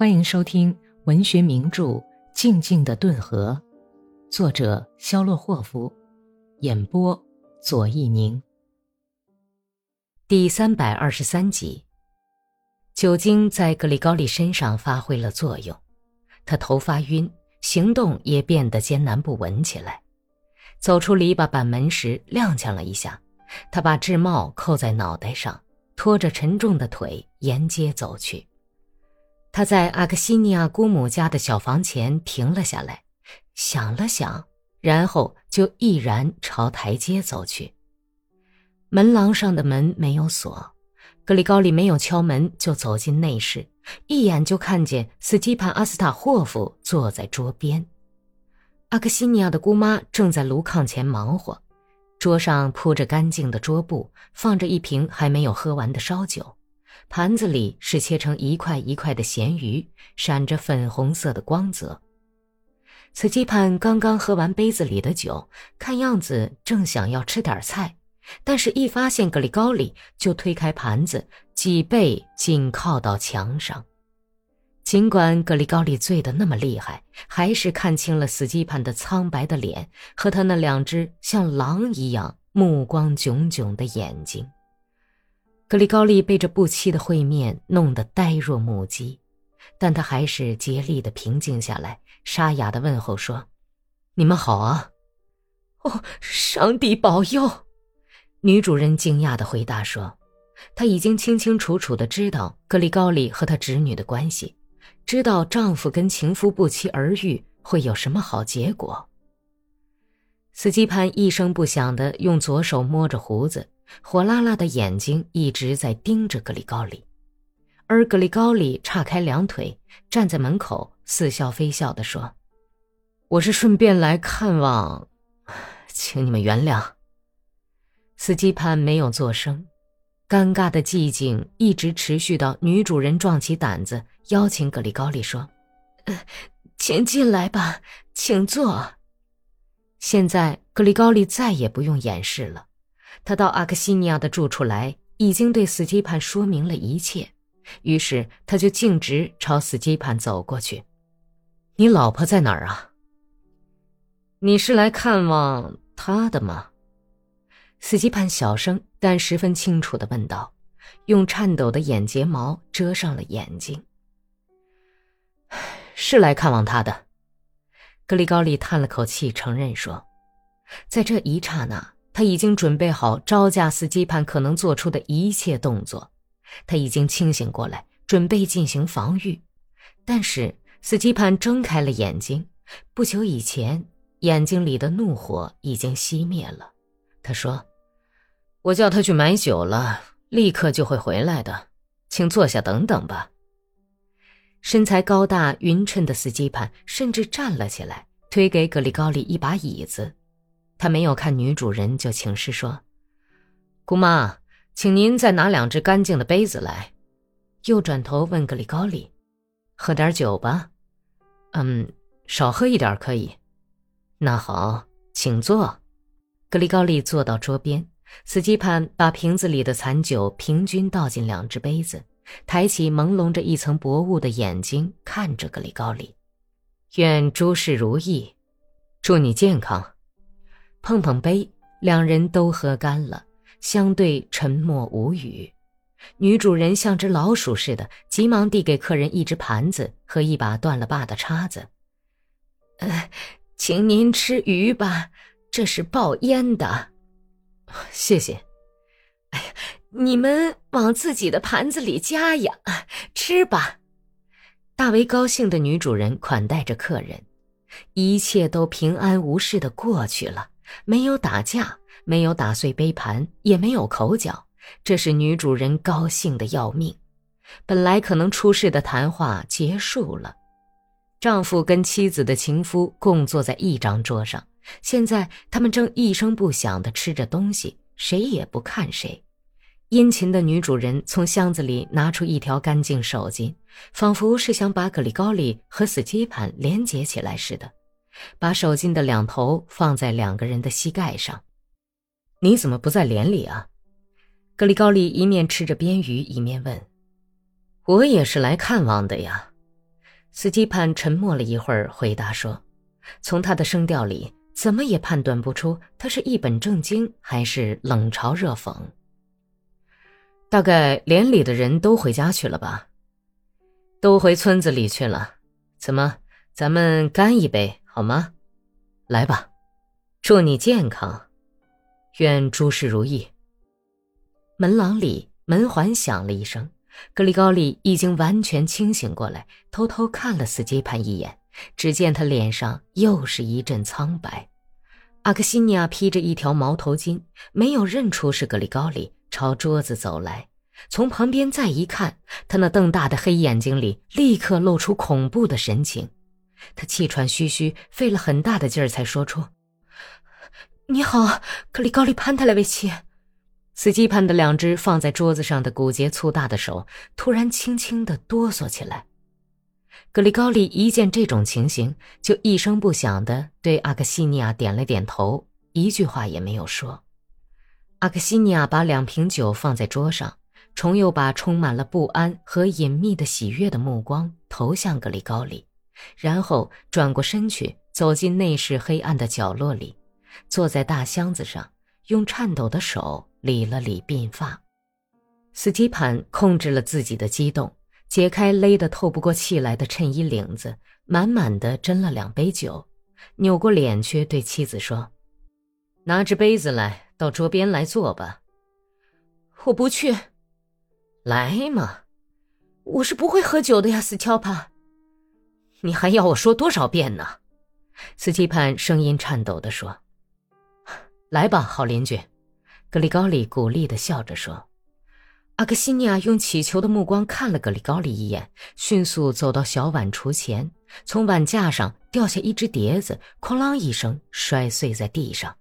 欢迎收听文学名著《静静的顿河》，作者肖洛霍夫，演播左一宁。第三百二十三集，酒精在格里高利身上发挥了作用，他头发晕，行动也变得艰难不稳起来。走出篱笆板门时，踉跄了一下，他把制帽扣在脑袋上，拖着沉重的腿沿街走去。他在阿克西尼亚姑母家的小房前停了下来，想了想，然后就毅然朝台阶走去。门廊上的门没有锁，格里高利没有敲门就走进内室，一眼就看见斯基潘·阿斯塔霍夫坐在桌边。阿克西尼亚的姑妈正在炉炕前忙活，桌上铺着干净的桌布，放着一瓶还没有喝完的烧酒。盘子里是切成一块一块的咸鱼，闪着粉红色的光泽。斯基潘刚刚喝完杯子里的酒，看样子正想要吃点菜，但是一发现格里高里，就推开盘子，脊背紧靠到墙上。尽管格里高里醉得那么厉害，还是看清了死基潘的苍白的脸和他那两只像狼一样目光炯炯的眼睛。格里高利被这不期的会面弄得呆若木鸡，但他还是竭力的平静下来，沙哑的问候说：“你们好啊！”“哦，上帝保佑！”女主人惊讶的回答说：“她已经清清楚楚的知道格里高利和他侄女的关系，知道丈夫跟情夫不期而遇会有什么好结果。”斯基潘一声不响的用左手摸着胡子。火辣辣的眼睛一直在盯着格里高里，而格里高里岔开两腿站在门口，似笑非笑地说：“我是顺便来看望，请你们原谅。”斯基潘没有作声，尴尬的寂静一直持续到女主人壮起胆子邀请格里高里说：“呃请进来吧，请坐。”现在格里高利再也不用掩饰了。他到阿克西尼亚的住处来，已经对斯基潘说明了一切，于是他就径直朝斯基潘走过去。“你老婆在哪儿啊？”“你是来看望她的吗？”斯基潘小声但十分清楚的问道，用颤抖的眼睫毛遮上了眼睛。“是来看望她的。”格里高利叹了口气，承认说：“在这一刹那。”他已经准备好招架斯基潘可能做出的一切动作，他已经清醒过来，准备进行防御。但是斯基潘睁开了眼睛，不久以前眼睛里的怒火已经熄灭了。他说：“我叫他去买酒了，立刻就会回来的，请坐下等等吧。”身材高大匀称的斯基潘甚至站了起来，推给格里高里一把椅子。他没有看女主人，就请示说：“姑妈，请您再拿两只干净的杯子来。”又转头问格里高里：“喝点酒吧？”“嗯，少喝一点可以。”“那好，请坐。”格里高利坐到桌边，斯基潘把瓶子里的残酒平均倒进两只杯子，抬起朦胧着一层薄雾的眼睛看着格里高利：“愿诸事如意，祝你健康。”碰碰杯，两人都喝干了，相对沉默无语。女主人像只老鼠似的，急忙递给客人一只盘子和一把断了把的叉子。呃，请您吃鱼吧，这是爆烟的。谢谢。哎呀，你们往自己的盘子里加呀，吃吧。大为高兴的女主人款待着客人，一切都平安无事的过去了。没有打架，没有打碎杯盘，也没有口角，这是女主人高兴的要命。本来可能出事的谈话结束了，丈夫跟妻子的情夫共坐在一张桌上，现在他们正一声不响地吃着东西，谁也不看谁。殷勤的女主人从箱子里拿出一条干净手巾，仿佛是想把格里高利和死鸡盘连接起来似的。把手巾的两头放在两个人的膝盖上，你怎么不在连里啊？格里高利一面吃着边鱼，一面问：“我也是来看望的呀。”斯基潘沉默了一会儿，回答说：“从他的声调里，怎么也判断不出他是一本正经还是冷嘲热讽。大概连里的人都回家去了吧？都回村子里去了。怎么，咱们干一杯好吗？来吧，祝你健康，愿诸事如意。”门廊里门环响了一声。格里高利已经完全清醒过来，偷偷看了斯基潘一眼，只见他脸上又是一阵苍白。阿克西尼亚披着一条毛头巾，没有认出是格里高利，朝桌子走来。从旁边再一看，他那瞪大的黑眼睛里立刻露出恐怖的神情。他气喘吁吁，费了很大的劲儿才说出：“你好，格里高利潘特莱维奇。”斯基潘的两只放在桌子上的骨节粗大的手突然轻轻的哆嗦起来。格里高利一见这种情形，就一声不响的对阿克西尼亚点了点头，一句话也没有说。阿克西尼亚把两瓶酒放在桌上，重又把充满了不安和隐秘的喜悦的目光投向格里高利，然后转过身去，走进内室黑暗的角落里，坐在大箱子上，用颤抖的手。理了理鬓发，斯基潘控制了自己的激动，解开勒得透不过气来的衬衣领子，满满的斟了两杯酒，扭过脸去对妻子说：“拿只杯子来，到桌边来坐吧。”“我不去。”“来嘛，我是不会喝酒的呀，斯乔帕。”“你还要我说多少遍呢？”斯基潘声音颤抖地说：“来吧，好邻居。”格里高利鼓励的笑着说：“阿克西尼亚用乞求的目光看了格里高利一眼，迅速走到小碗橱前，从碗架上掉下一只碟子，哐啷一声摔碎在地上。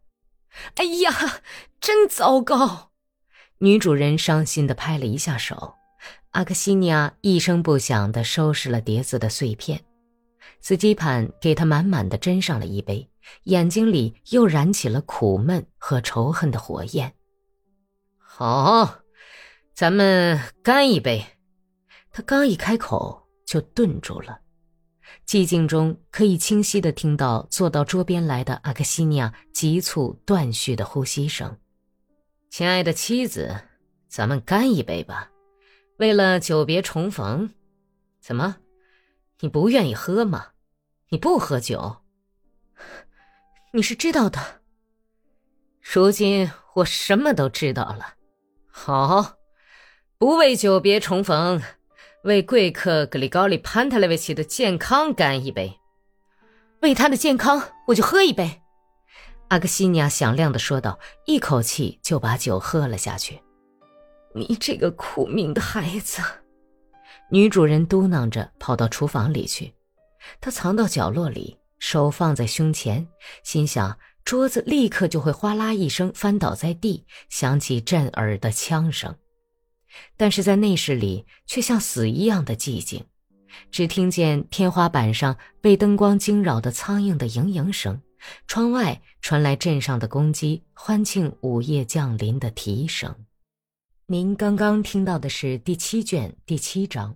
哎呀，真糟糕！”女主人伤心的拍了一下手。阿克西尼亚一声不响的收拾了碟子的碎片。司机潘给他满满的斟上了一杯，眼睛里又燃起了苦闷和仇恨的火焰。好，咱们干一杯。他刚一开口，就顿住了。寂静中，可以清晰的听到坐到桌边来的阿克西尼亚急促断续的呼吸声。亲爱的妻子，咱们干一杯吧，为了久别重逢。怎么，你不愿意喝吗？你不喝酒？你是知道的。如今我什么都知道了。好，不为久别重逢，为贵客格里高利潘特莱维奇的健康干一杯。为他的健康，我就喝一杯。阿克西尼亚响亮的说道，一口气就把酒喝了下去。你这个苦命的孩子，女主人嘟囔着跑到厨房里去，她藏到角落里，手放在胸前，心想。桌子立刻就会哗啦一声翻倒在地，响起震耳的枪声。但是在内室里却像死一样的寂静，只听见天花板上被灯光惊扰的苍蝇的嘤嘤声，窗外传来镇上的公鸡欢庆午夜降临的啼声。您刚刚听到的是第七卷第七章。